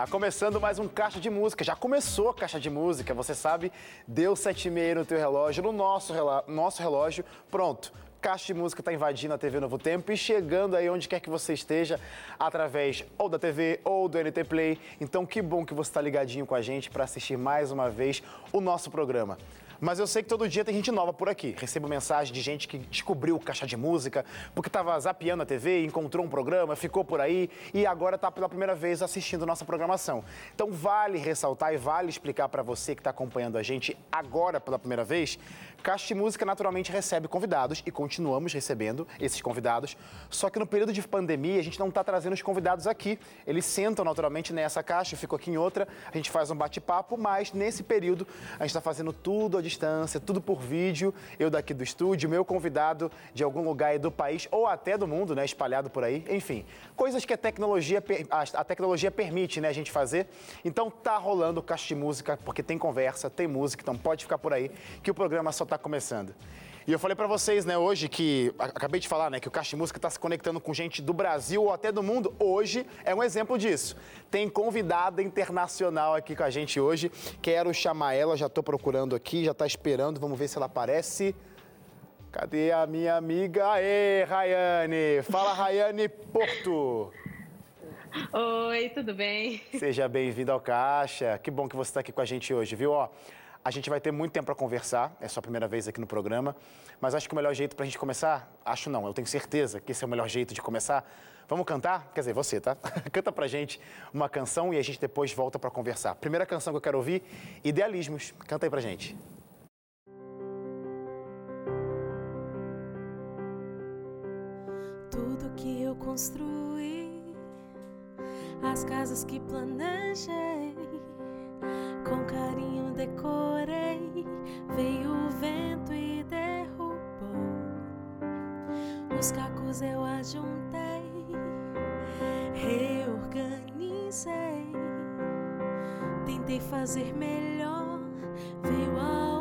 Tá começando mais um Caixa de Música. Já começou a Caixa de Música, você sabe? Deu sete e meia no teu relógio, no nosso, nosso relógio. Pronto. Caixa de Música está invadindo a TV Novo Tempo e chegando aí onde quer que você esteja, através ou da TV ou do NT Play. Então, que bom que você está ligadinho com a gente para assistir mais uma vez o nosso programa. Mas eu sei que todo dia tem gente nova por aqui. Recebo mensagem de gente que descobriu o caixa de música, porque estava zapeando a TV, encontrou um programa, ficou por aí e agora está pela primeira vez assistindo nossa programação. Então vale ressaltar e vale explicar para você que está acompanhando a gente agora pela primeira vez, Caixa de Música naturalmente recebe convidados e continuamos recebendo esses convidados. Só que no período de pandemia a gente não está trazendo os convidados aqui. Eles sentam naturalmente nessa caixa, fico aqui em outra, a gente faz um bate-papo, mas nesse período a gente está fazendo tudo à distância, tudo por vídeo. Eu daqui do estúdio, meu convidado de algum lugar do país ou até do mundo, né, espalhado por aí. Enfim, coisas que a tecnologia, a tecnologia permite, né, a gente fazer. Então tá rolando caixa de música, porque tem conversa, tem música, então pode ficar por aí que o programa só está começando. E eu falei para vocês, né, hoje que acabei de falar, né, que o Caixa de Música está se conectando com gente do Brasil ou até do mundo. Hoje é um exemplo disso. Tem convidada internacional aqui com a gente hoje. Quero chamar ela, já estou procurando aqui, já está esperando. Vamos ver se ela aparece. Cadê a minha amiga? Aê, Rayane! Fala, Rayane Porto! Oi, tudo bem? Seja bem-vindo ao Caixa. Que bom que você está aqui com a gente hoje, viu? Ó, a gente vai ter muito tempo para conversar, é sua primeira vez aqui no programa, mas acho que o melhor jeito para a gente começar, acho não, eu tenho certeza que esse é o melhor jeito de começar. Vamos cantar? Quer dizer, você, tá? Canta pra gente uma canção e a gente depois volta para conversar. Primeira canção que eu quero ouvir, Idealismos. Canta aí pra gente. Tudo que eu construí, as casas que planejei com carinho decorei, veio o vento e derrubou. Os cacos eu ajuntei, reorganizei. Tentei fazer melhor, veio a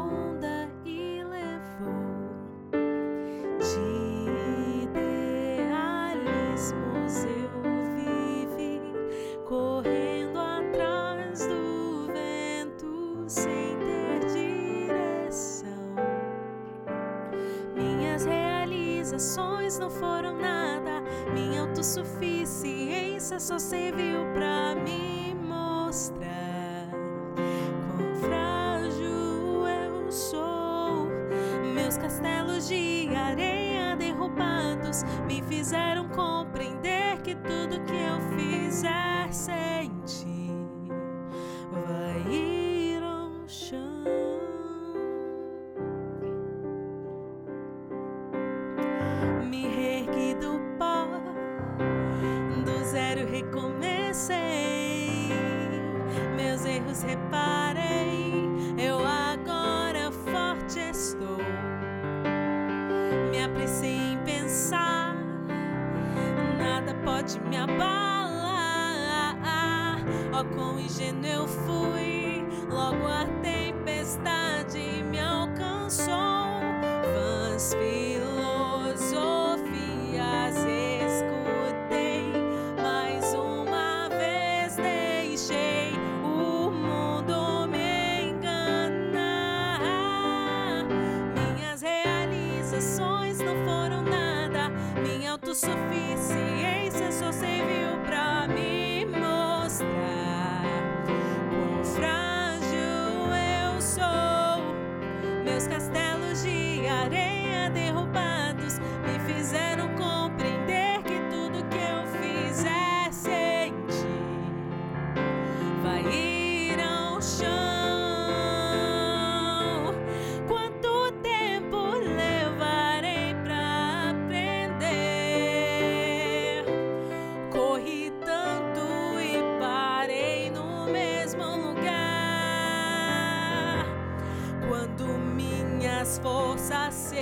só serviu pra me mostrar quão frágil eu sou. Meus castelos de areia derrubados me fizeram compreender que tudo que eu fizer sem quão ingênuo eu fui, forças se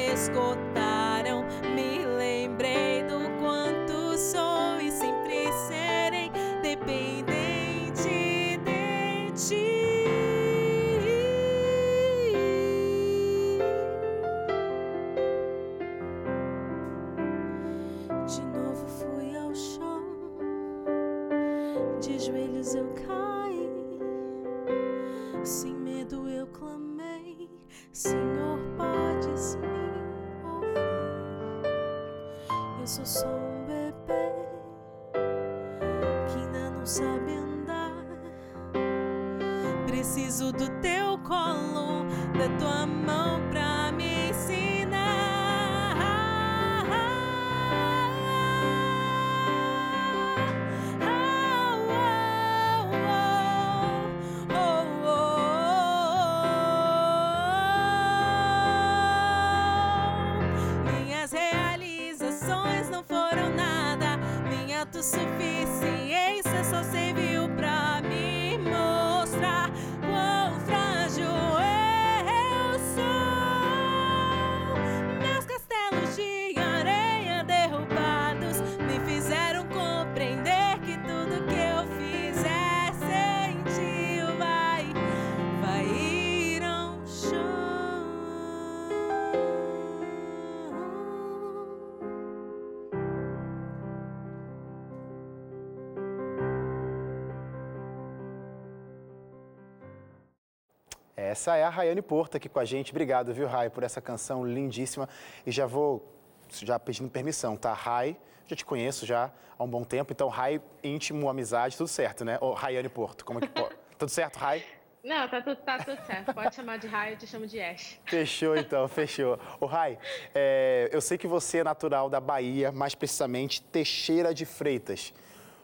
Essa é a Rayane Porto aqui com a gente. Obrigado, viu, Ray, por essa canção lindíssima. E já vou já pedindo permissão, tá? Ray, já te conheço já há um bom tempo, então Ray, íntimo, amizade, tudo certo, né? Ô, Rayane Porto, como é que pode? tudo certo, Ray? Não, tá tudo, tá tudo certo. Pode chamar de raio, eu te chamo de Ash. Fechou então, fechou. O Rai, é, eu sei que você é natural da Bahia, mais precisamente Teixeira de Freitas.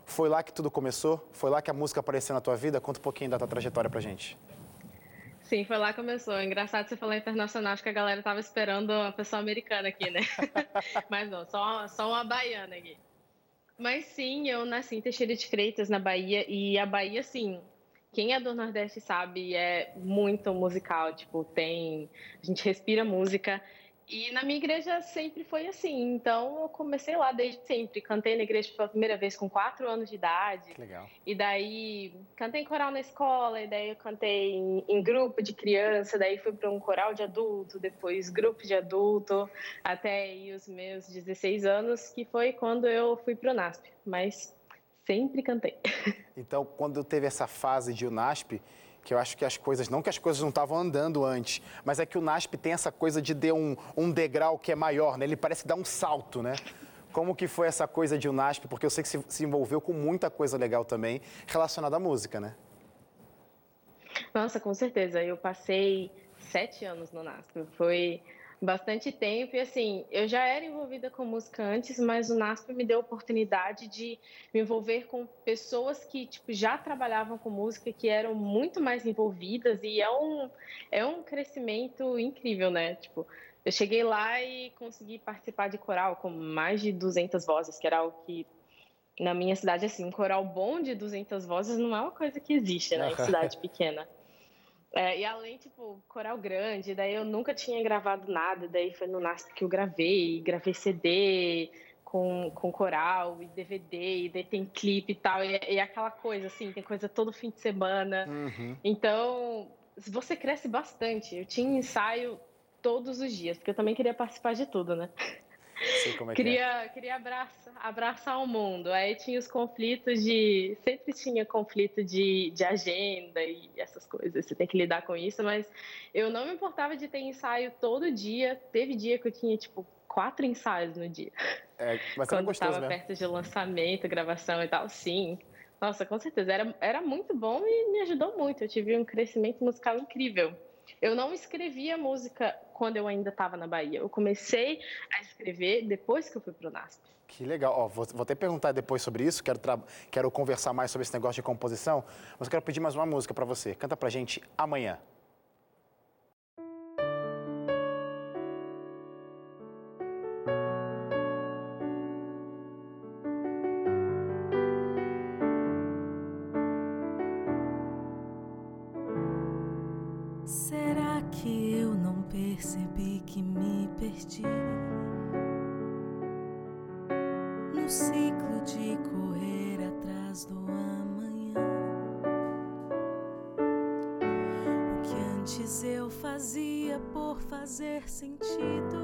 Foi lá que tudo começou? Foi lá que a música apareceu na tua vida? Conta um pouquinho da tua trajetória pra gente. Sim, foi lá que começou. Engraçado você falar internacional, acho que a galera tava esperando uma pessoa americana aqui, né? Mas não, só, só uma baiana aqui. Mas sim, eu nasci em Teixeira de Freitas, na Bahia, e a Bahia, assim, quem é do Nordeste sabe, é muito musical, tipo, tem... A gente respira música, e na minha igreja sempre foi assim, então eu comecei lá desde sempre. Cantei na igreja pela primeira vez com quatro anos de idade. Que legal. E daí cantei em coral na escola, e daí eu cantei em, em grupo de criança, daí fui para um coral de adulto, depois grupo de adulto, até aí os meus 16 anos, que foi quando eu fui para o NASP. Mas sempre cantei. Então, quando teve essa fase de UNASP, que eu acho que as coisas, não que as coisas não estavam andando antes, mas é que o NASP tem essa coisa de ter um, um degrau que é maior, né? Ele parece dar um salto, né? Como que foi essa coisa de UNASP? Porque eu sei que se, se envolveu com muita coisa legal também relacionada à música, né? Nossa, com certeza. Eu passei sete anos no NASP. Foi bastante tempo e assim, eu já era envolvida com música antes, mas o NASP me deu a oportunidade de me envolver com pessoas que tipo já trabalhavam com música, que eram muito mais envolvidas e é um é um crescimento incrível, né? Tipo, eu cheguei lá e consegui participar de coral com mais de 200 vozes, que era algo que na minha cidade assim, um coral bom de 200 vozes não é uma coisa que existe, né, em cidade pequena. É, e além, tipo, coral grande, daí eu nunca tinha gravado nada, daí foi no NASP que eu gravei, gravei CD com, com coral e DVD, e daí tem clipe e tal, e, e aquela coisa, assim, tem coisa todo fim de semana. Uhum. Então, você cresce bastante. Eu tinha ensaio todos os dias, porque eu também queria participar de tudo, né? É que é. queria queria abraçar, abraçar o mundo. Aí tinha os conflitos de. Sempre tinha conflito de, de agenda e essas coisas. Você tem que lidar com isso, mas eu não me importava de ter ensaio todo dia. Teve dia que eu tinha, tipo, quatro ensaios no dia. É, mas Quando estava perto de lançamento, gravação e tal, sim. Nossa, com certeza. Era, era muito bom e me ajudou muito. Eu tive um crescimento musical incrível. Eu não escrevia música quando eu ainda estava na Bahia. Eu comecei a escrever depois que eu fui pro NASP. Que legal. Ó, vou, vou até perguntar depois sobre isso, quero, quero conversar mais sobre esse negócio de composição, mas quero pedir mais uma música pra você. Canta pra gente amanhã. Que me perdi no ciclo de correr atrás do amanhã? O que antes eu fazia por fazer sentido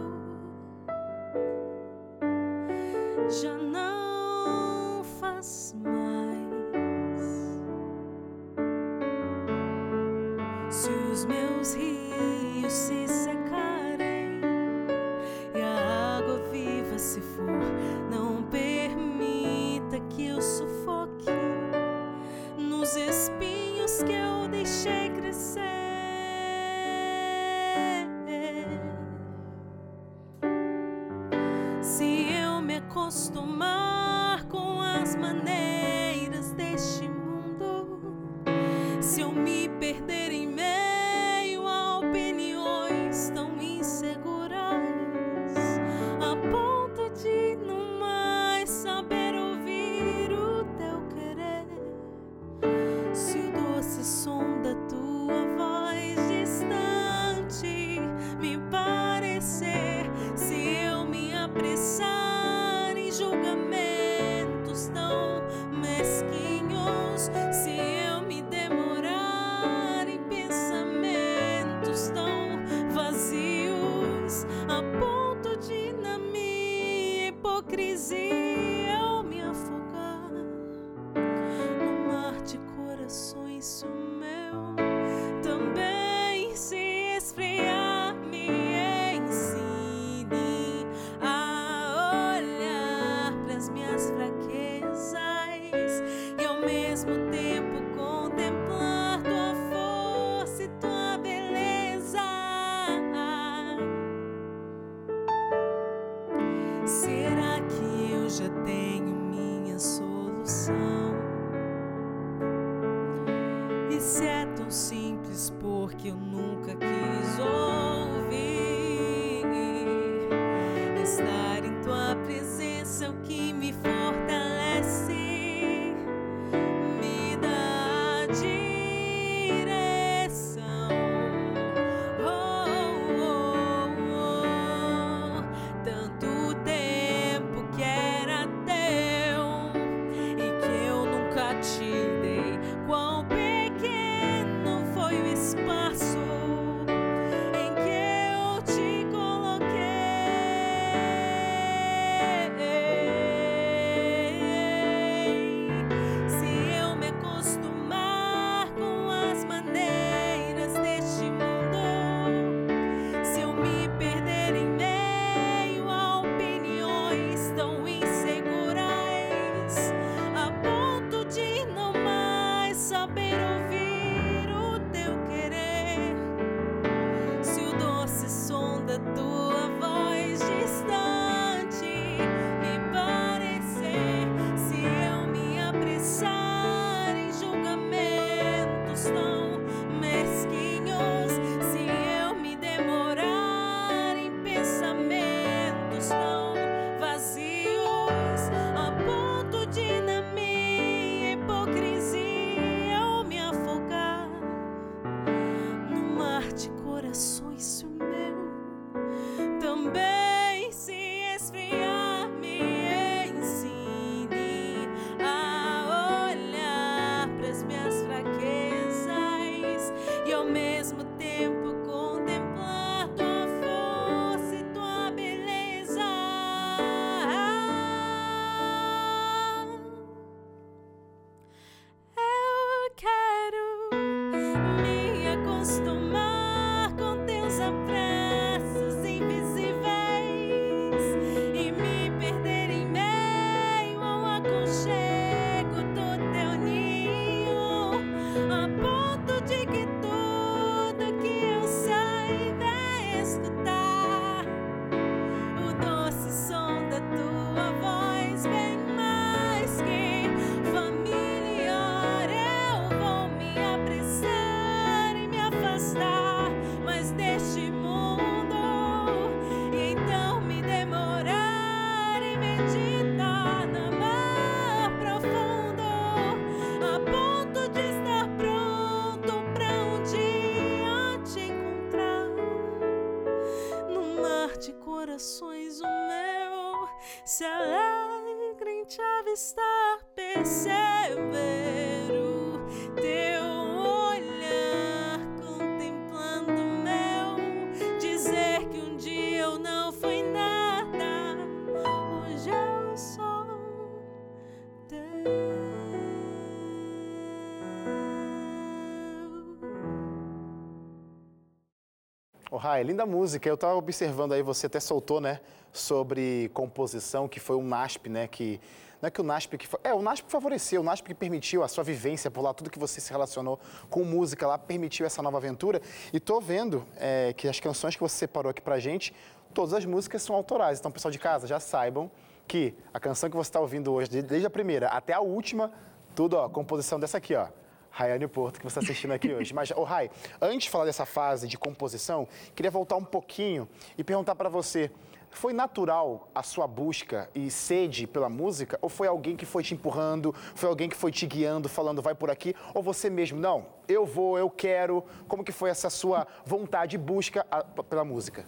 Rai, linda música. Eu estava observando aí, você até soltou, né? Sobre composição, que foi o NASP, né? Que não é que o NASP que é o NASP que favoreceu, o NASP que permitiu a sua vivência por lá, tudo que você se relacionou com música lá permitiu essa nova aventura. E tô vendo é, que as canções que você separou aqui pra gente, todas as músicas são autorais. Então, pessoal de casa, já saibam que a canção que você está ouvindo hoje, desde a primeira até a última, tudo ó, composição dessa aqui, ó. Rayane Porto, que você está assistindo aqui hoje. Mas, oh, Rai, antes de falar dessa fase de composição, queria voltar um pouquinho e perguntar para você, foi natural a sua busca e sede pela música? Ou foi alguém que foi te empurrando, foi alguém que foi te guiando, falando vai por aqui? Ou você mesmo, não, eu vou, eu quero? Como que foi essa sua vontade e busca pela música?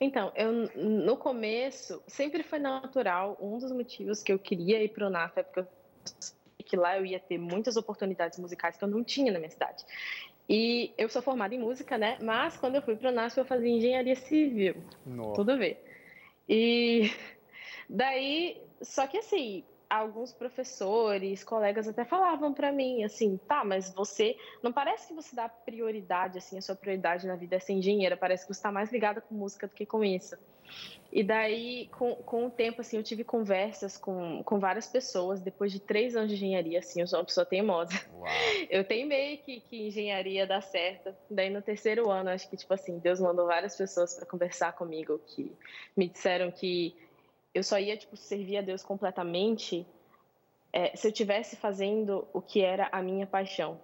Então, eu no começo sempre foi natural. Um dos motivos que eu queria ir para o NAF é porque eu que lá eu ia ter muitas oportunidades musicais que eu não tinha na minha cidade. E eu sou formada em música, né? Mas quando eu fui para o NASP, eu fazia engenharia civil. Nossa. Tudo ver. E daí, só que assim, alguns professores, colegas até falavam para mim assim, tá, mas você não parece que você dá prioridade assim, a sua prioridade na vida é ser engenheira, parece que você está mais ligada com música do que com isso. E daí, com, com o tempo, assim, eu tive conversas com, com várias pessoas. Depois de três anos de engenharia, assim, eu sou uma pessoa teimosa. Uau. Eu teimei que, que engenharia dá certo. Daí, no terceiro ano, acho que, tipo assim, Deus mandou várias pessoas para conversar comigo que me disseram que eu só ia, tipo, servir a Deus completamente é, se eu tivesse fazendo o que era a minha paixão.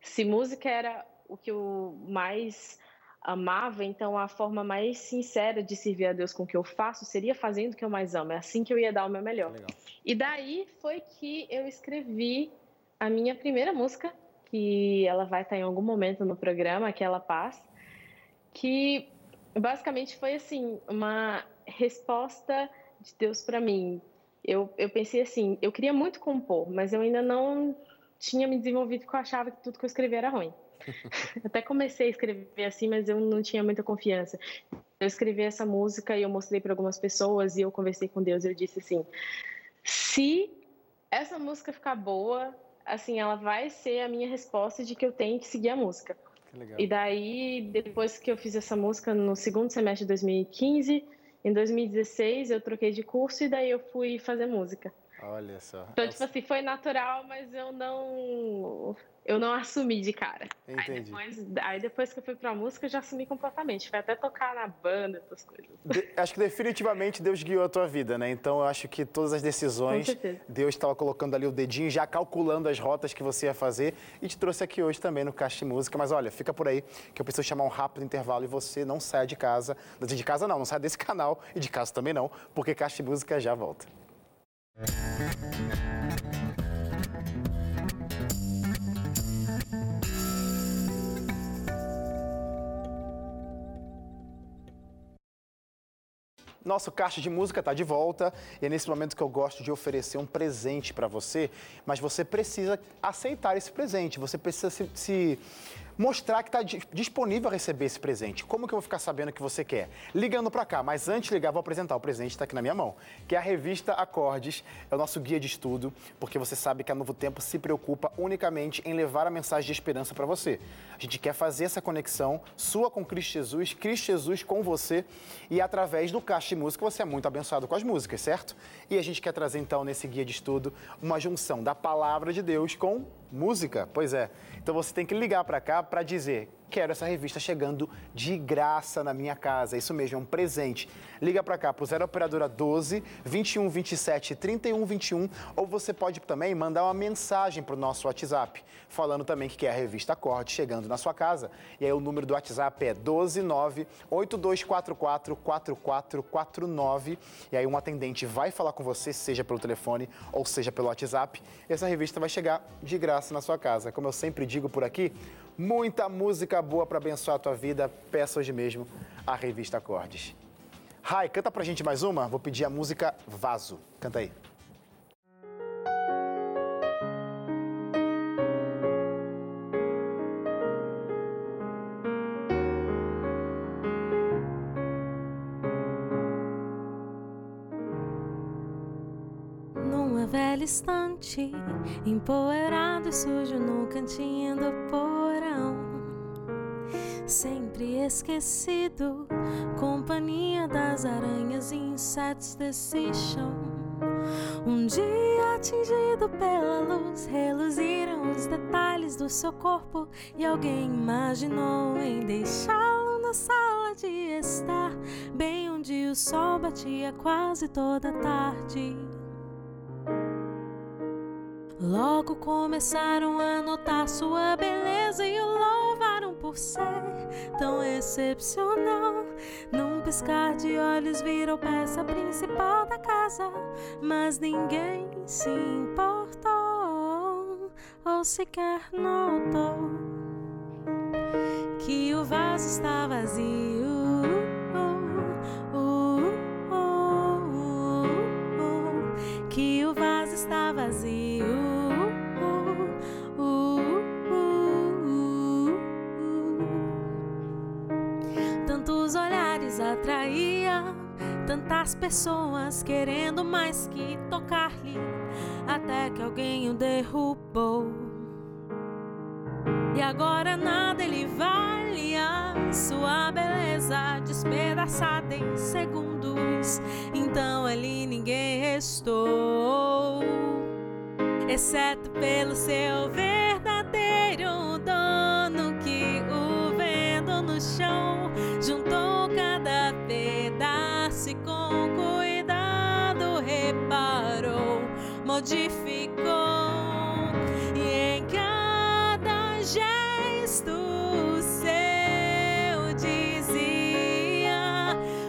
Se música era o que eu mais amava, então a forma mais sincera de servir a Deus com o que eu faço seria fazendo o que eu mais amo. É assim que eu ia dar o meu melhor. Legal. E daí foi que eu escrevi a minha primeira música, que ela vai estar em algum momento no programa, Aquela Paz, que basicamente foi assim, uma resposta de Deus para mim. Eu, eu pensei assim, eu queria muito compor, mas eu ainda não tinha me desenvolvido porque eu achava que tudo que eu escrevia era ruim. Até comecei a escrever assim, mas eu não tinha muita confiança. Eu escrevi essa música e eu mostrei para algumas pessoas e eu conversei com Deus e eu disse assim: se essa música ficar boa, assim, ela vai ser a minha resposta de que eu tenho que seguir a música. E daí, depois que eu fiz essa música no segundo semestre de 2015, em 2016 eu troquei de curso e daí eu fui fazer música. Olha só. Então, tipo assim, foi natural, mas eu não eu não assumi de cara. Entendi. Aí depois, aí depois que eu fui pra música, eu já assumi completamente. Foi até tocar na banda, essas coisas. De, acho que definitivamente Deus guiou a tua vida, né? Então eu acho que todas as decisões, Deus estava colocando ali o dedinho, já calculando as rotas que você ia fazer e te trouxe aqui hoje também no Caixa de Música. Mas olha, fica por aí que eu preciso chamar um rápido intervalo e você não saia de casa. De casa não, não saia desse canal e de casa também não, porque Caixa de Música já volta. Nosso caixa de música está de volta e é nesse momento que eu gosto de oferecer um presente para você, mas você precisa aceitar esse presente, você precisa se, se mostrar que está disponível a receber esse presente. Como que eu vou ficar sabendo que você quer? Ligando para cá, mas antes de ligar, vou apresentar o presente está aqui na minha mão, que é a revista Acordes, é o nosso guia de estudo, porque você sabe que a Novo Tempo se preocupa unicamente em levar a mensagem de esperança para você. A gente quer fazer essa conexão sua com Cristo Jesus, Cristo Jesus com você, e através do Caixa de Música você é muito abençoado com as músicas, certo? E a gente quer trazer então nesse guia de estudo uma junção da palavra de Deus com música. Pois é. Então você tem que ligar para cá para dizer quero essa revista chegando de graça na minha casa. Isso mesmo, é um presente. Liga para cá para o 0 operadora 12 21 27 31 21 ou você pode também mandar uma mensagem para o nosso WhatsApp, falando também que quer a revista Acorde chegando na sua casa. E aí o número do WhatsApp é 129 8244 4449 e aí um atendente vai falar com você, seja pelo telefone ou seja pelo WhatsApp. E essa revista vai chegar de graça na sua casa. Como eu sempre digo por aqui, muita música boa para abençoar a tua vida. Peça hoje mesmo a revista Acordes. Rai, canta pra gente mais uma. Vou pedir a música Vaso. Canta aí. Numa velha estante, empoeirado e sujo no cantinho do sempre esquecido. Companhia das aranhas e insetos desse chão. Um dia atingido pela luz, reluziram os detalhes do seu corpo e alguém imaginou em deixá-lo na sala de estar, bem onde o sol batia quase toda tarde. Logo começaram a notar sua beleza e o louvaram por ser tão excepcional. Num piscar de olhos virou peça principal da casa, mas ninguém se importou ou sequer notou que o vaso está vazio. Atraía, tantas pessoas querendo mais que tocar-lhe, até que alguém o derrubou. E agora nada ele vale a sua beleza despedaçada em segundos. Então ali ninguém restou, exceto pelo seu verdadeiro modificou e em cada gesto seu dizia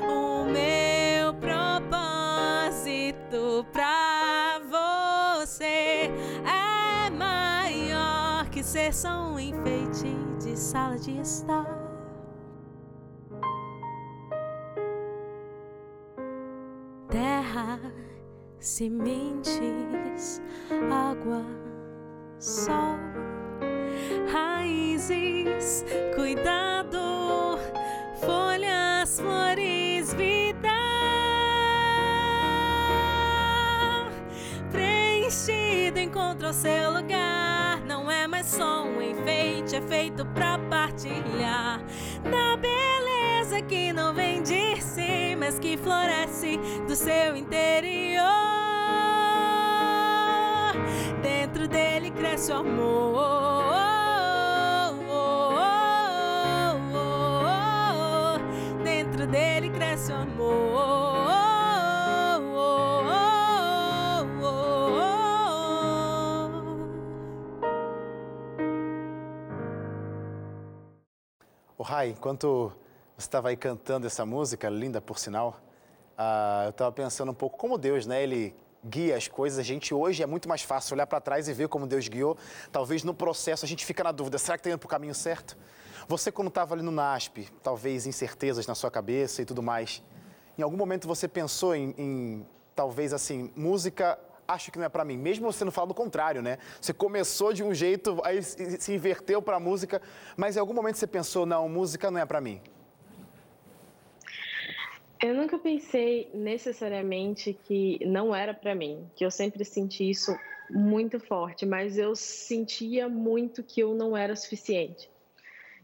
o meu propósito pra você é maior que ser só um enfeite de sala de estar. Terra, sementes, água, sol, raízes, cuidado, folhas, flores, vida. Preenchido encontrou seu lugar. Não é mais só um enfeite, é feito pra partilhar. Da beleza que não vem de si, mas que floresce do seu interior. Cresce o amor. Dentro dele cresce o amor. O Rai, enquanto você estava aí cantando essa música, linda por sinal, ah, eu estava pensando um pouco como Deus, né? Ele guia as coisas. A gente hoje é muito mais fácil olhar para trás e ver como Deus guiou. Talvez no processo a gente fica na dúvida: será que está indo para o caminho certo? Você, quando estava ali no NASP, talvez incertezas na sua cabeça e tudo mais, em algum momento você pensou em, em talvez assim, música acho que não é para mim, mesmo você não fala do contrário, né? Você começou de um jeito, aí se inverteu para música, mas em algum momento você pensou, não, música não é para mim. Eu nunca pensei necessariamente que não era para mim, que eu sempre senti isso muito forte, mas eu sentia muito que eu não era suficiente.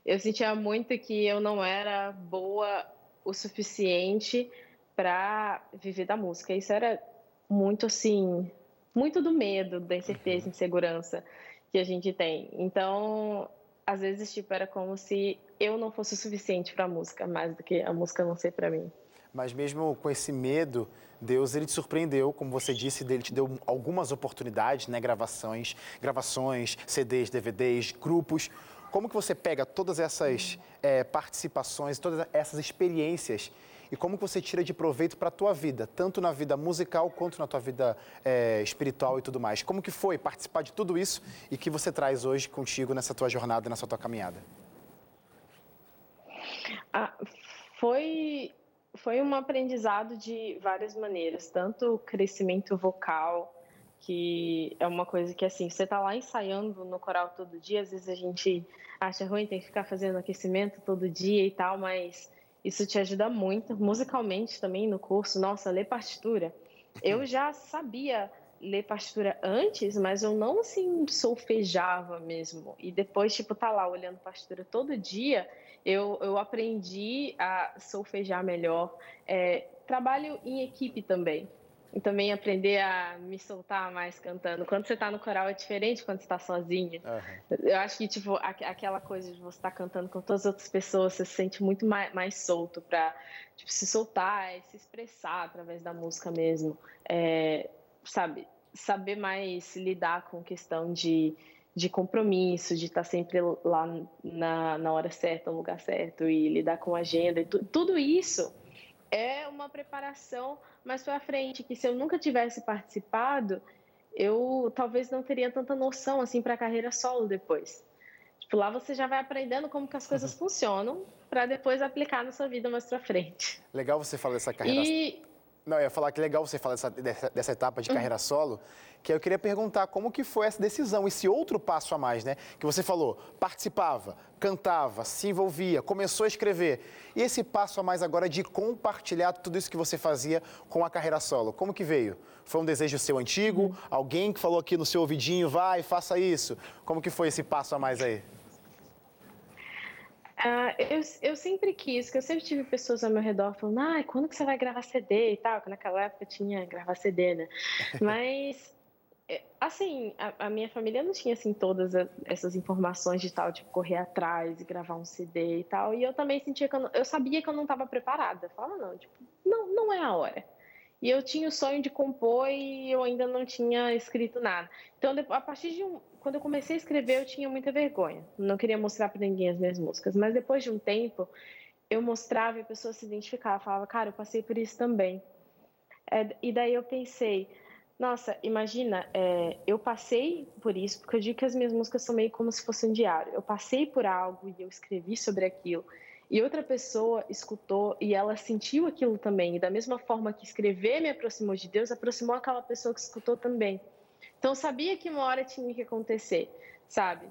Eu sentia muito que eu não era boa o suficiente para viver da música. Isso era muito assim, muito do medo, da incerteza, insegurança que a gente tem. Então, às vezes tipo era como se eu não fosse o suficiente para a música, mais do que a música não ser para mim. Mas mesmo com esse medo, Deus ele te surpreendeu, como você disse, ele te deu algumas oportunidades, né, gravações, gravações, CDs, DVDs, grupos. Como que você pega todas essas eh, participações, todas essas experiências e como que você tira de proveito para a tua vida, tanto na vida musical quanto na tua vida eh, espiritual e tudo mais? Como que foi participar de tudo isso e que você traz hoje contigo nessa tua jornada, nessa tua caminhada? Ah, foi foi um aprendizado de várias maneiras, tanto o crescimento vocal, que é uma coisa que assim, você tá lá ensaiando no coral todo dia, às vezes a gente acha ruim, tem que ficar fazendo aquecimento todo dia e tal, mas isso te ajuda muito, musicalmente também no curso, nossa, ler partitura. Eu já sabia ler partitura antes, mas eu não assim solfejava mesmo. E depois, tipo, tá lá olhando partitura todo dia, eu, eu aprendi a solfejar melhor. É, trabalho em equipe também. e também aprender a me soltar mais cantando. Quando você está no coral é diferente quando você está sozinha. Uhum. Eu acho que, tipo, aquela coisa de você estar tá cantando com todas as outras pessoas, você se sente muito mais, mais solto para tipo, se soltar e se expressar através da música mesmo. É, sabe, saber mais lidar com questão de, de compromisso, de estar sempre lá na, na hora certa, no lugar certo e lidar com a agenda. E tudo isso é uma preparação mais para frente, que se eu nunca tivesse participado, eu talvez não teria tanta noção assim para a carreira solo depois. Tipo, lá você já vai aprendendo como que as coisas uhum. funcionam para depois aplicar na sua vida mais para frente. Legal você falar dessa carreira. E não, eu ia falar que legal você falar dessa, dessa, dessa etapa de uhum. carreira solo, que eu queria perguntar como que foi essa decisão, esse outro passo a mais, né? Que você falou, participava, cantava, se envolvia, começou a escrever. E esse passo a mais agora de compartilhar tudo isso que você fazia com a carreira solo, como que veio? Foi um desejo seu antigo? Uhum. Alguém que falou aqui no seu ouvidinho, vai, faça isso? Como que foi esse passo a mais aí? Uh, eu, eu sempre quis, que eu sempre tive pessoas ao meu redor falando, ah, quando que você vai gravar CD e tal, que naquela época tinha gravar CD, né? Mas, é, assim, a, a, minha família não tinha, assim, todas essas informações de tal, tipo, correr atrás e gravar um CD e tal, e eu também sentia que eu, não, eu sabia que eu não estava preparada. Eu falava, não, tipo, não, não é a hora. E eu tinha o sonho de compor e eu ainda não tinha escrito nada. Então, a partir de um, quando eu comecei a escrever, eu tinha muita vergonha. Não queria mostrar para ninguém as minhas músicas. Mas depois de um tempo, eu mostrava e a pessoa se identificava. Falava, cara, eu passei por isso também. É, e daí eu pensei, nossa, imagina, é, eu passei por isso, porque eu digo que as minhas músicas são meio como se fosse um diário. Eu passei por algo e eu escrevi sobre aquilo. E outra pessoa escutou e ela sentiu aquilo também. E da mesma forma que escrever me aproximou de Deus, aproximou aquela pessoa que escutou também. Então, sabia que uma hora tinha que acontecer, sabe?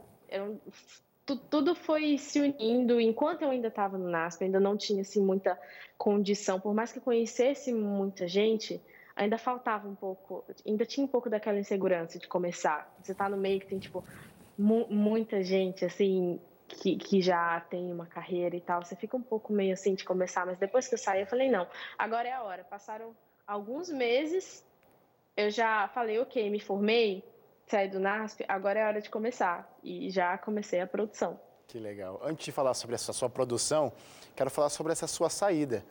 Tudo foi se unindo. Enquanto eu ainda estava no NASP, ainda não tinha assim, muita condição. Por mais que conhecesse muita gente, ainda faltava um pouco, ainda tinha um pouco daquela insegurança de começar. Você está no meio que tem, tipo, mu muita gente, assim, que, que já tem uma carreira e tal, você fica um pouco meio assim de começar, mas depois que eu saí, eu falei, não, agora é a hora. Passaram alguns meses, eu já falei, ok, me formei, saí do NASP, agora é a hora de começar. E já comecei a produção. Que legal. Antes de falar sobre essa sua produção, quero falar sobre essa sua saída.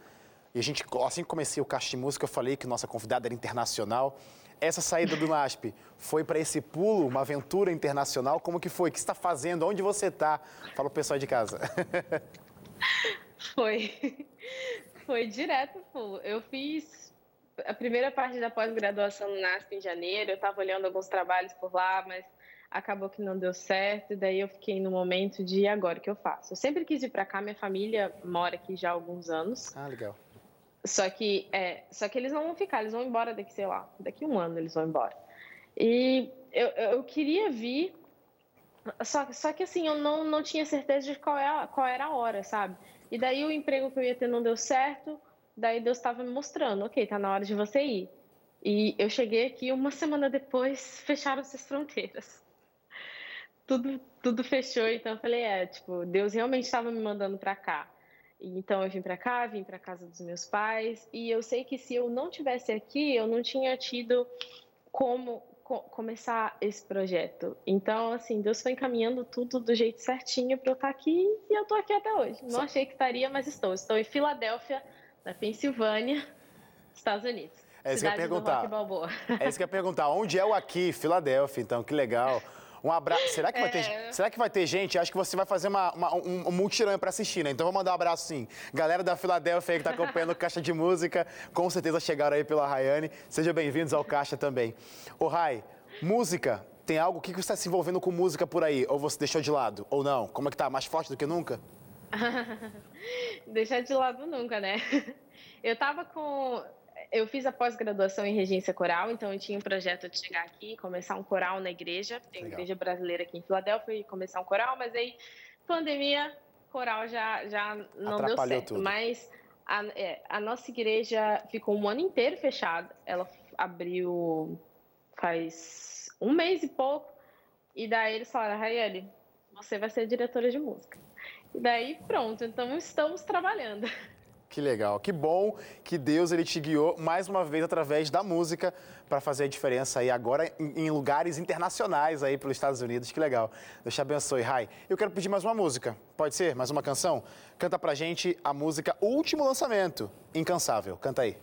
E a gente, assim que comecei o de Música, eu falei que nossa convidada era internacional. Essa saída do NASP foi para esse pulo, uma aventura internacional? Como que foi? O que está fazendo? Onde você está? Fala o pessoal de casa. Foi. Foi direto pulo. Eu fiz a primeira parte da pós-graduação no NASP em janeiro. Eu estava olhando alguns trabalhos por lá, mas acabou que não deu certo. Daí eu fiquei no momento de agora o que eu faço. Eu sempre quis ir para cá. Minha família mora aqui já há alguns anos. Ah, legal. Só que, é, só que eles não vão ficar, eles vão embora daqui, sei lá, daqui um ano eles vão embora. E eu, eu queria vir, só, só que assim, eu não, não tinha certeza de qual, é, qual era a hora, sabe? E daí o emprego que eu ia ter não deu certo, daí Deus estava me mostrando, ok, tá na hora de você ir. E eu cheguei aqui uma semana depois, fecharam-se as fronteiras. Tudo, tudo fechou, então eu falei, é, tipo, Deus realmente estava me mandando para cá. Então eu vim para cá, vim para casa dos meus pais e eu sei que se eu não tivesse aqui, eu não tinha tido como co começar esse projeto. Então, assim, Deus foi encaminhando tudo do jeito certinho para eu estar aqui e eu estou aqui até hoje. Não achei que estaria, mas estou. Estou em Filadélfia, na Pensilvânia, Estados Unidos. É isso que eu ia perguntar. É isso que eu ia perguntar. Onde é o aqui, Filadélfia, então, que legal. Um abraço. Será que, vai ter, é. será que vai ter gente? Acho que você vai fazer uma, uma, um, um multirão para assistir, né? Então vou mandar um abraço sim. Galera da Filadélfia aí que está acompanhando o Caixa de Música, com certeza chegaram aí pela Rayane. Sejam bem-vindos ao Caixa também. Ô Rai, música, tem algo? O que você está se envolvendo com música por aí? Ou você deixou de lado? Ou não? Como é que tá? Mais forte do que nunca? Deixar de lado nunca, né? Eu tava com eu fiz a pós-graduação em regência coral, então eu tinha um projeto de chegar aqui, começar um coral na igreja, tem uma igreja brasileira aqui em Filadélfia, e começar um coral, mas aí, pandemia, coral já, já não deu certo. Tudo. Mas a, é, a nossa igreja ficou um ano inteiro fechada, ela abriu faz um mês e pouco, e daí eles falaram, Rayane, você vai ser diretora de música. E daí, pronto, então estamos trabalhando. Que legal, que bom que Deus ele te guiou mais uma vez através da música para fazer a diferença aí agora em, lugares internacionais aí pelos Estados Unidos. Que legal. Deus te abençoe, Rai. Eu quero pedir mais uma música. Pode ser? Mais uma canção? Canta pra gente a música Último Lançamento, Incansável. Canta aí.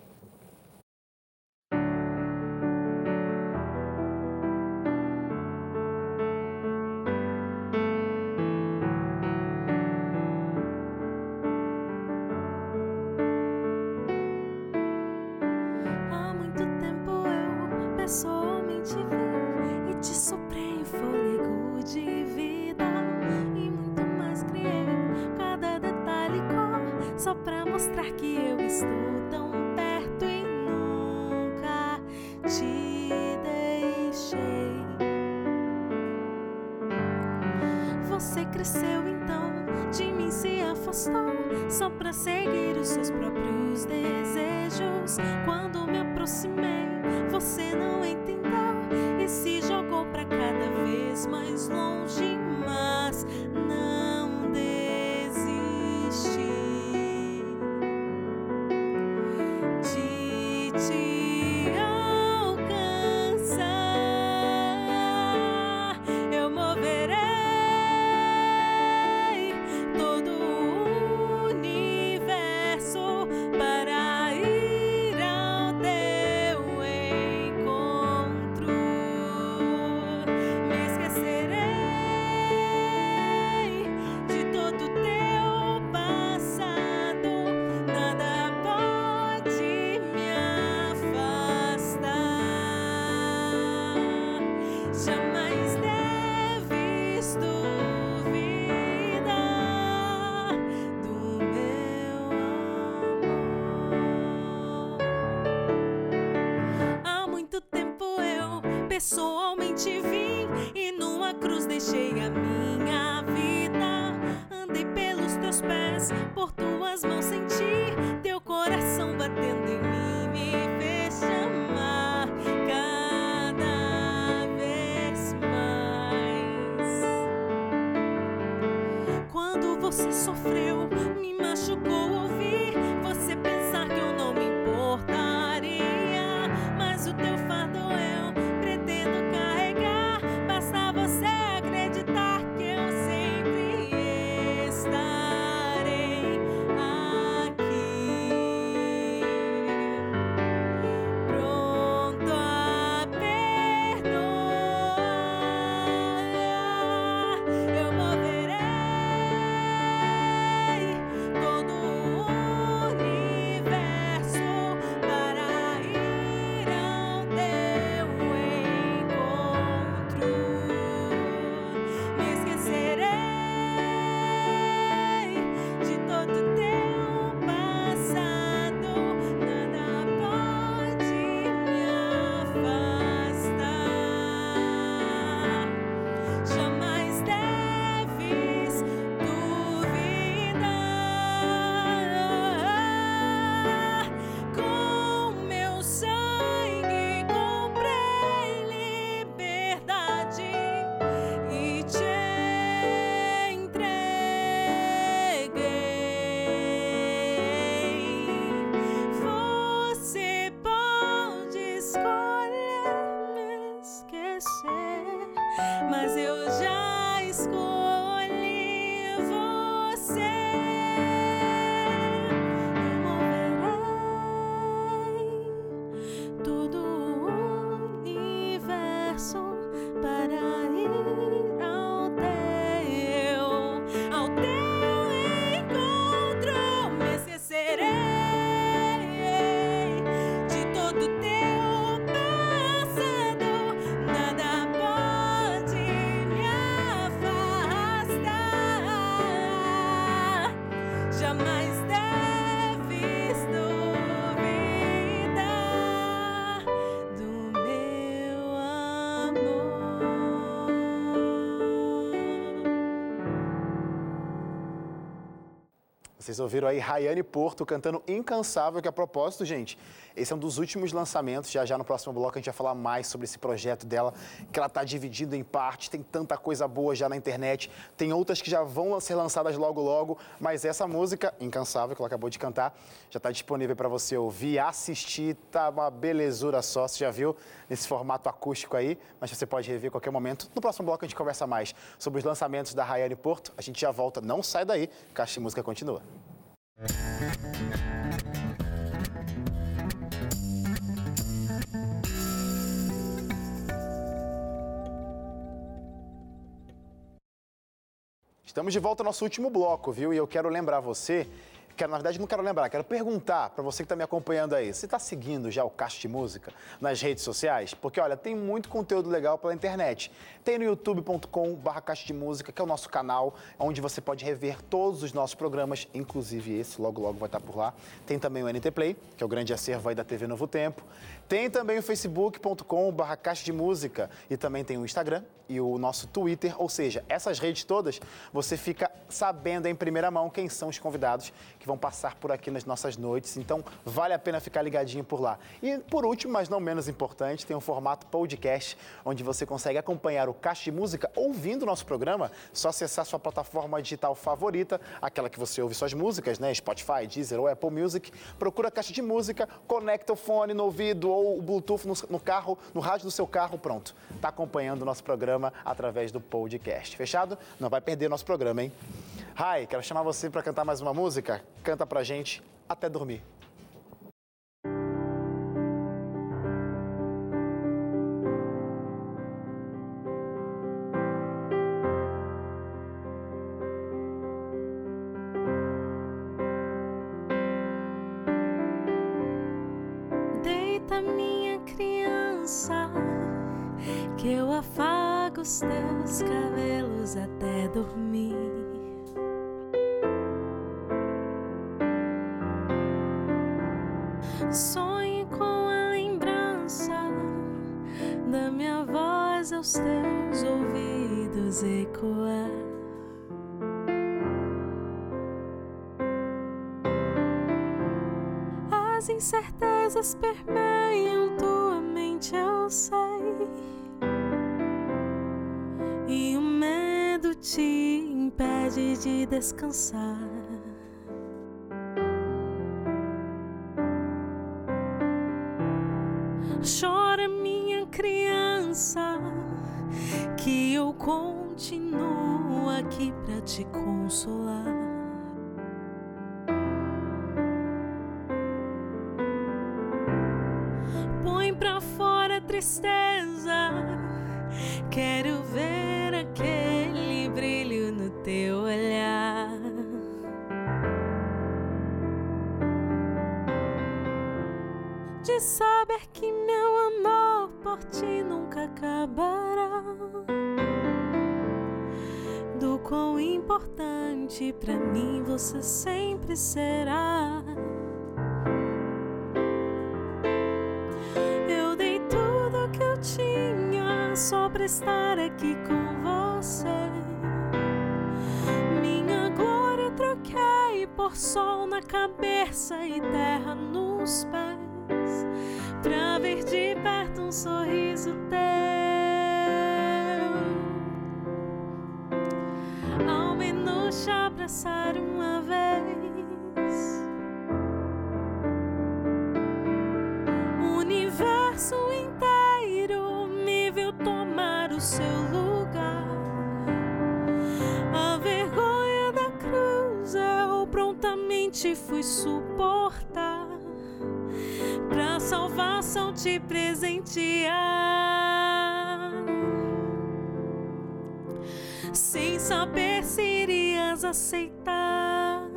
pessoalmente vim e numa cruz deixei a minha vida. Andei pelos teus pés, por tuas mãos senti teu coração batendo em mim, me fez chamar cada vez mais. Quando você sofreu, me machucou. Vocês ouviram aí Rayane Porto cantando Incansável, que a propósito, gente, esse é um dos últimos lançamentos. Já já no próximo bloco a gente vai falar mais sobre esse projeto dela, que ela está dividindo em partes. Tem tanta coisa boa já na internet. Tem outras que já vão ser lançadas logo logo. Mas essa música, Incansável, que ela acabou de cantar, já está disponível para você ouvir, assistir. Tá uma belezura só. Você já viu nesse formato acústico aí, mas você pode rever a qualquer momento. No próximo bloco a gente conversa mais sobre os lançamentos da Rayane Porto. A gente já volta. Não sai daí, Caixa de Música continua. Estamos de volta ao nosso último bloco, viu? E eu quero lembrar você quero, na verdade, não quero lembrar, quero perguntar para você que está me acompanhando aí. Você está seguindo já o Caixa de Música nas redes sociais? Porque, olha, tem muito conteúdo legal pela internet. Tem no youtube.com.br Caixa de Música, que é o nosso canal, onde você pode rever todos os nossos programas, inclusive esse, logo, logo vai estar por lá. Tem também o NT Play, que é o grande acervo aí da TV Novo Tempo. Tem também o facebook.com.br Caixa de Música e também tem o Instagram e o nosso Twitter, ou seja, essas redes todas, você fica sabendo em primeira mão quem são os convidados que vão passar por aqui nas nossas noites. Então, vale a pena ficar ligadinho por lá. E por último, mas não menos importante, tem um formato podcast, onde você consegue acompanhar o Caixa de Música ouvindo o nosso programa. Só acessar sua plataforma digital favorita, aquela que você ouve suas músicas, né? Spotify, Deezer ou Apple Music. Procura Caixa de Música, conecta o fone no ouvido ou o Bluetooth no, carro, no rádio do seu carro, pronto. Está acompanhando o nosso programa através do podcast. Fechado? Não vai perder nosso programa, hein? Rai, quero chamar você para cantar mais uma música. Canta pra gente até dormir. Deita minha criança, que eu afago os teus cabelos até dormir. Sonhe com a lembrança da minha voz aos teus ouvidos ecoar. As incertezas permeiam de descansar. Você sempre será. Eu dei tudo que eu tinha só pra estar aqui com você. Minha glória troquei por sol na cabeça e terra nos pés pra ver de perto um sorriso teu. Ao menos abraçar uma prontamente fui suportar pra salvação te presentear. Sem saber se irias aceitar.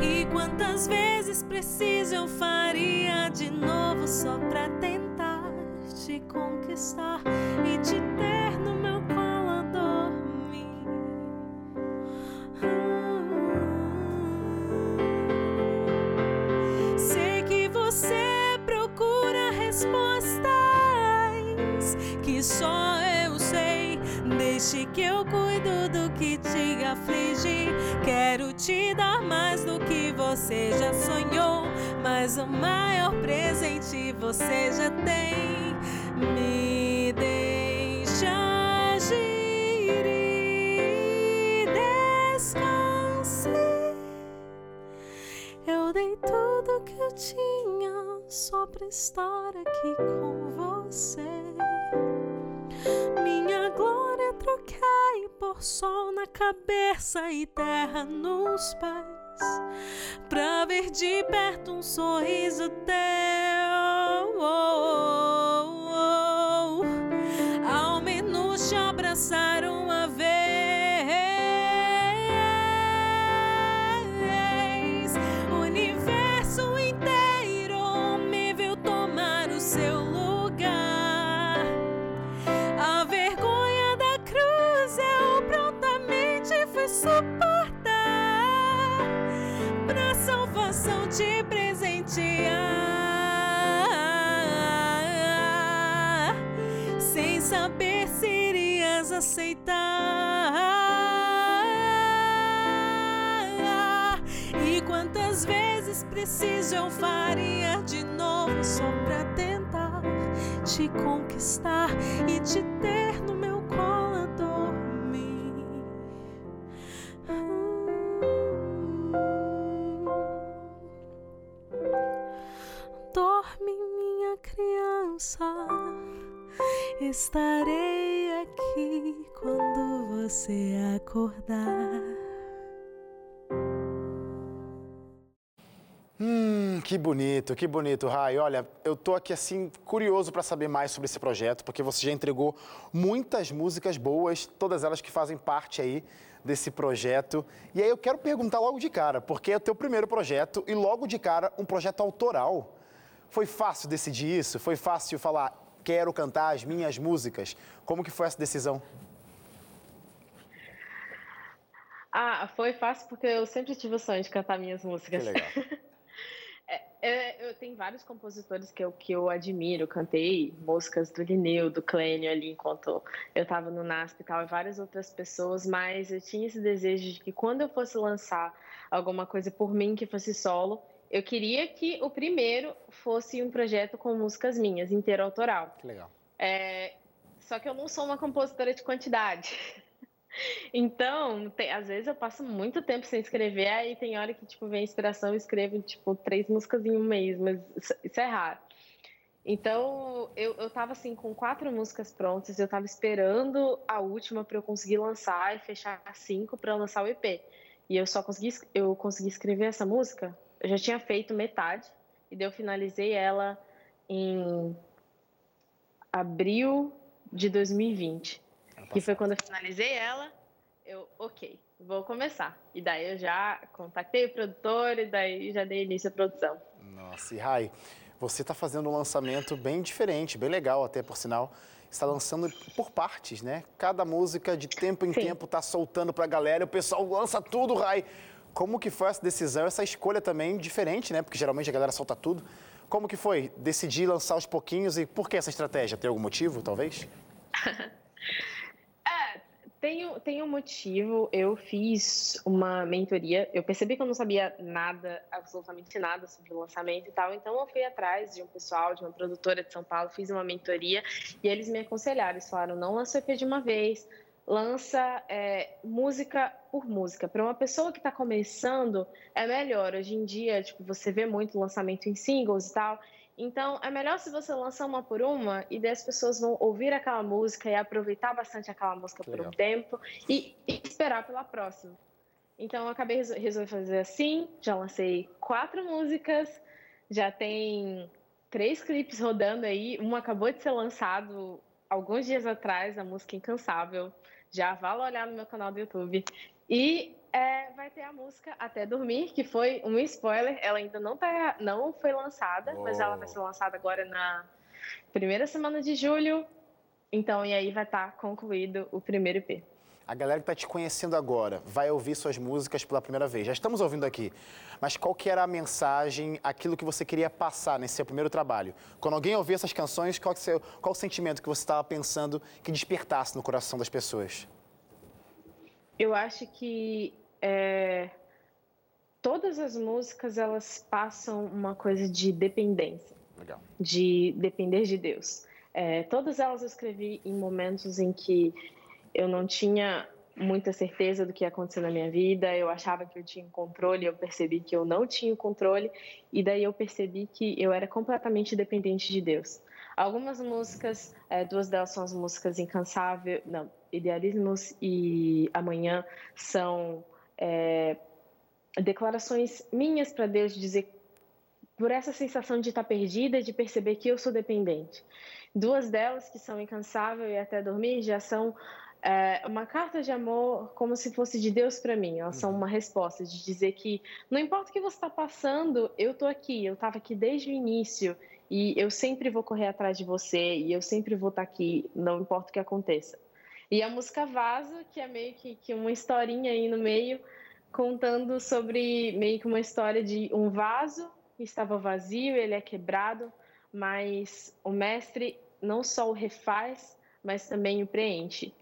E quantas vezes preciso eu faria de novo só pra tentar te conquistar te aflige. Quero te dar mais do que você já sonhou. Mas o maior presente você já tem. Me deixa agir e descanse. Eu dei tudo que eu tinha só pra estar aqui com cabeça e terra nos pés, pra ver de perto um sorriso teu. Oh, oh, Sem saber se irias aceitar. E quantas vezes preciso eu faria de novo só pra tentar te conquistar e te ter no criança. Estarei aqui quando você acordar. Hum, que bonito, que bonito, Rai. Olha, eu tô aqui assim curioso para saber mais sobre esse projeto, porque você já entregou muitas músicas boas, todas elas que fazem parte aí desse projeto. E aí eu quero perguntar logo de cara, porque é o teu primeiro projeto e logo de cara um projeto autoral. Foi fácil decidir isso? Foi fácil falar, quero cantar as minhas músicas? Como que foi essa decisão? Ah, foi fácil porque eu sempre tive o sonho de cantar minhas músicas. Que legal. É, eu tenho vários compositores que eu, que eu admiro. Cantei músicas do Lineu, do Clênio ali enquanto eu estava no NASP e tal, e várias outras pessoas, mas eu tinha esse desejo de que quando eu fosse lançar alguma coisa por mim que fosse solo, eu queria que o primeiro fosse um projeto com músicas minhas, inteiro autoral. Que legal. É, só que eu não sou uma compositora de quantidade. Então, tem- às vezes eu passo muito tempo sem escrever, aí tem hora que tipo vem inspiração e escrevo tipo três músicas em um mês, mas isso, é raro. Então, eu, eu tava assim com quatro músicas prontas, eu tava esperando a última para eu conseguir lançar e fechar cinco para lançar o EP. E eu só consegui eu consegui escrever essa música, eu já tinha feito metade e daí eu finalizei ela em abril de 2020. Que foi quando eu finalizei ela, eu, ok, vou começar. E daí eu já contatei o produtor e daí já dei início à produção. Nossa, e Rai, você está fazendo um lançamento bem diferente, bem legal até por sinal. Está lançando por partes, né? Cada música de tempo em Sim. tempo tá soltando pra galera, e o pessoal lança tudo, Rai. Como que foi essa decisão, essa escolha também diferente, né? Porque geralmente a galera solta tudo. Como que foi decidir lançar aos pouquinhos e por que essa estratégia? Tem algum motivo, talvez? Tem, tem um motivo, eu fiz uma mentoria, eu percebi que eu não sabia nada, absolutamente nada sobre o lançamento e tal, então eu fui atrás de um pessoal, de uma produtora de São Paulo, fiz uma mentoria e eles me aconselharam, eles falaram, não lança o EP de uma vez, lança é, música por música. Para uma pessoa que está começando, é melhor. Hoje em dia, tipo, você vê muito lançamento em singles e tal. Então, é melhor se você lançar uma por uma e daí as pessoas vão ouvir aquela música e aproveitar bastante aquela música por Legal. um tempo e, e esperar pela próxima. Então, eu acabei resol- resolvi fazer assim. Já lancei quatro músicas, já tem três clipes rodando aí. Um acabou de ser lançado alguns dias atrás, a música Incansável. Já vá lá olhar no meu canal do YouTube. E é, vai ter a música Até Dormir, que foi um spoiler. Ela ainda não, tá, não foi lançada, mas ela vai Uou. ser lançada agora na primeira semana de julho. Então, e aí vai estar concluído o primeiro EP. A galera que está te conhecendo agora vai ouvir suas músicas pela primeira vez. Já estamos ouvindo aqui. Mas qual que era a mensagem, aquilo que você queria passar nesse seu primeiro trabalho? Quando alguém ouvir essas canções, qual, que seu, qual o sentimento que você estava pensando que despertasse no coração das pessoas? Eu acho que é, todas as músicas elas passam uma coisa de dependência, Legal. de depender de Deus. É, todas elas eu escrevi em momentos em que eu não tinha muita certeza do que ia acontecer na minha vida, eu achava que eu tinha controle, eu percebi que eu não tinha controle, e daí eu percebi que eu era completamente dependente de Deus. Algumas músicas, é, duas delas são as músicas Incansável, não, Idealismos e Amanhã, são é, declarações minhas para Deus dizer por essa sensação de estar perdida, de perceber que eu sou dependente. Duas delas, que são Incansável e Até Dormir, já são é, uma carta de amor como se fosse de Deus para mim. Elas são uhum. uma resposta de dizer que não importa o que você está passando, eu estou aqui, eu estava aqui desde o início e eu sempre vou correr atrás de você e eu sempre vou estar tá aqui, não importa o que aconteça. E a música Vaso, que é meio que, que uma historinha aí no meio, contando sobre meio que uma história de um vaso que estava vazio, ele é quebrado, mas o mestre não só o refaz, mas também o preenche.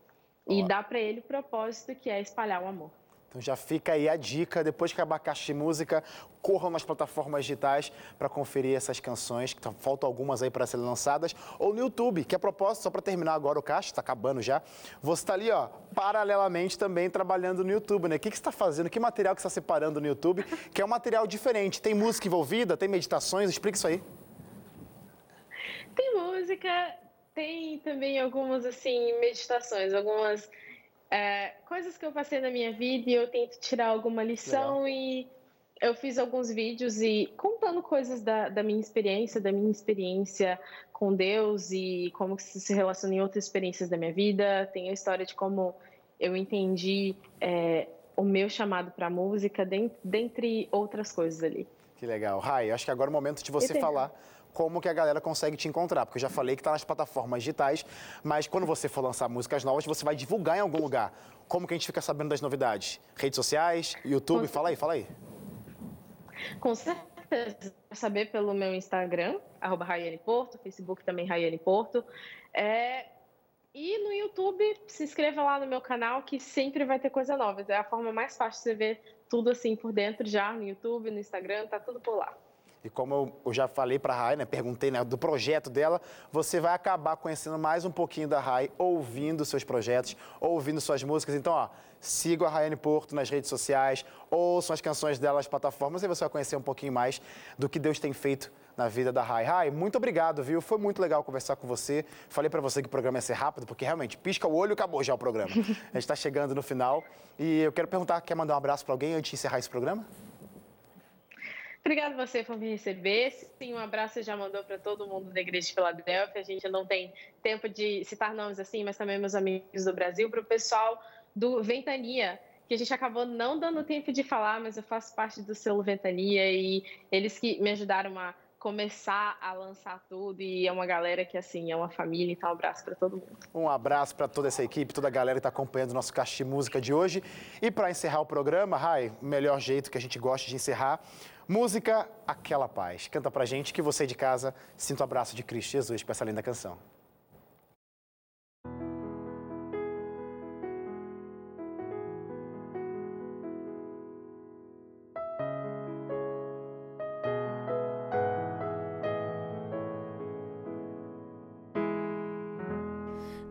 E dá para ele o propósito que é espalhar o amor. Então já fica aí a dica, depois que acabar a caixa de música, corram nas plataformas digitais para conferir essas canções, que faltam algumas aí para serem lançadas, ou no YouTube, que a propósito, só para terminar agora o caixa, está acabando já, você está ali, ó, paralelamente também trabalhando no YouTube, né? O que, que você está fazendo? Que material que você está separando no YouTube? Que é um material diferente, tem música envolvida, tem meditações, explica isso aí. Tem música, tem também algumas, assim, meditações, algumas é, coisas que eu passei na minha vida e eu tento tirar alguma lição Legal. e eu fiz alguns vídeos e contando coisas da, da minha experiência, da minha experiência com Deus e como isso se relaciona em outras experiências da minha vida. Tem a história de como eu entendi é, o meu chamado para a música, dentre outras coisas ali. Que legal. Rai, acho que agora é o momento de você falar como que a galera consegue te encontrar. Porque eu já falei que está nas plataformas digitais, mas quando você for lançar músicas novas, você vai divulgar em algum lugar. Como que a gente fica sabendo das novidades? Redes sociais, YouTube? Com... Fala aí, fala aí. Com certeza. Saber pelo meu Instagram, arroba Raiane Porto, Facebook também Raiane Porto. É... E no YouTube, se inscreva lá no meu canal que sempre vai ter coisa nova. É a forma mais fácil de você ver tudo assim por dentro já no YouTube, no Instagram, tá tudo por lá. E como eu, eu já falei para a Rai, né, perguntei né, do projeto dela, você vai acabar conhecendo mais um pouquinho da Rai, ouvindo seus projetos, ouvindo suas músicas. Então, ó, siga a Raiane Porto nas redes sociais, ouçam as canções dela nas plataformas e você vai conhecer um pouquinho mais do que Deus tem feito na vida da Rai. Rai, muito obrigado, viu? Foi muito legal conversar com você. Falei para você que o programa ia ser rápido, porque realmente pisca o olho e acabou já o programa. A gente está chegando no final e eu quero perguntar, quer mandar um abraço para alguém antes de encerrar esse programa? Obrigada você por me receber. Sim, um abraço já mandou para todo mundo da Igreja de Filadélfia. A gente não tem tempo de citar nomes assim, mas também meus amigos do Brasil, para o pessoal do Ventania, que a gente acabou não dando tempo de falar, mas eu faço parte do selo Ventania e eles que me ajudaram a começar a lançar tudo e é uma galera que assim é uma família, então um abraço para todo mundo. Um abraço para toda essa equipe, toda a galera que está acompanhando o nosso caixa de música de hoje. E para encerrar o programa, Rai, melhor jeito que a gente gosta de encerrar, Música Aquela Paz. Canta pra gente que você de casa sinta o abraço de Cristo Jesus com essa linda canção.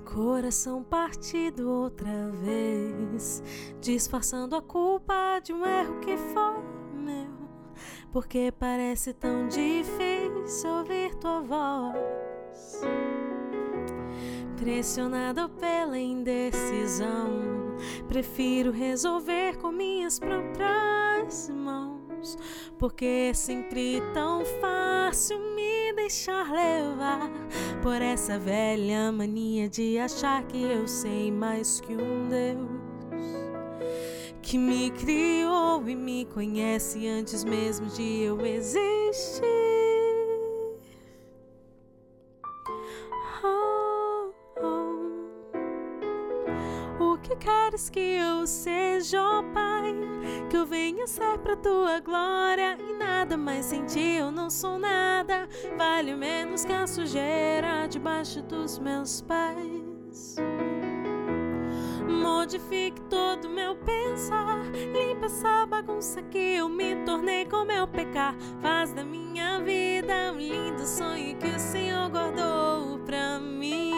Coração partido outra vez, disfarçando a culpa de um erro que foi porque parece tão difícil ouvir tua voz. Pressionado pela indecisão, prefiro resolver com minhas próprias mãos, porque é sempre tão fácil me deixar levar por essa velha mania de achar que eu sei mais que um Deus que me criou e me conhece antes mesmo de eu existir. Oh, oh. O que queres que eu seja, ó Pai, que eu venha ser pra tua glória e nada mais sem ti eu não sou nada, vale menos que a sujeira debaixo dos meus pés. Modifique todo meu pensar, limpa essa bagunça que eu me tornei com meu pecar. Faz da minha vida um lindo sonho que o Senhor guardou pra mim.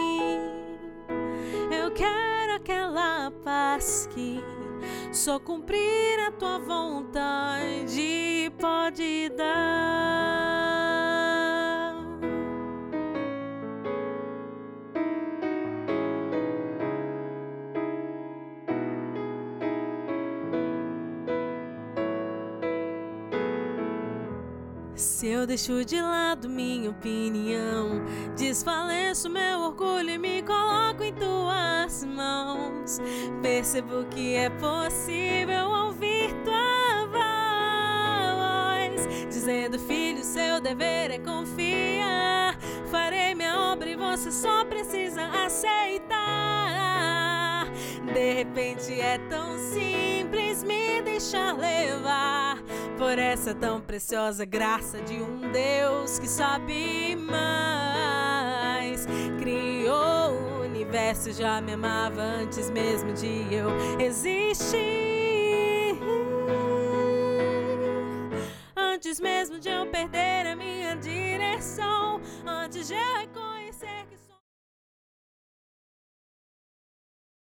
Eu quero aquela paz que só cumprir a tua vontade pode dar. Se eu deixo de lado minha opinião, desfaleço meu orgulho e me coloco em tuas mãos. Percebo que é possível ouvir tua voz, dizendo: Filho, seu dever é confiar. Farei minha obra e você só precisa aceitar. De repente é tão simples me deixar levar por essa tão preciosa graça de um Deus que sabe mais. Criou o universo, já me amava antes mesmo de eu existir. Antes mesmo de eu perder a minha direção, antes de eu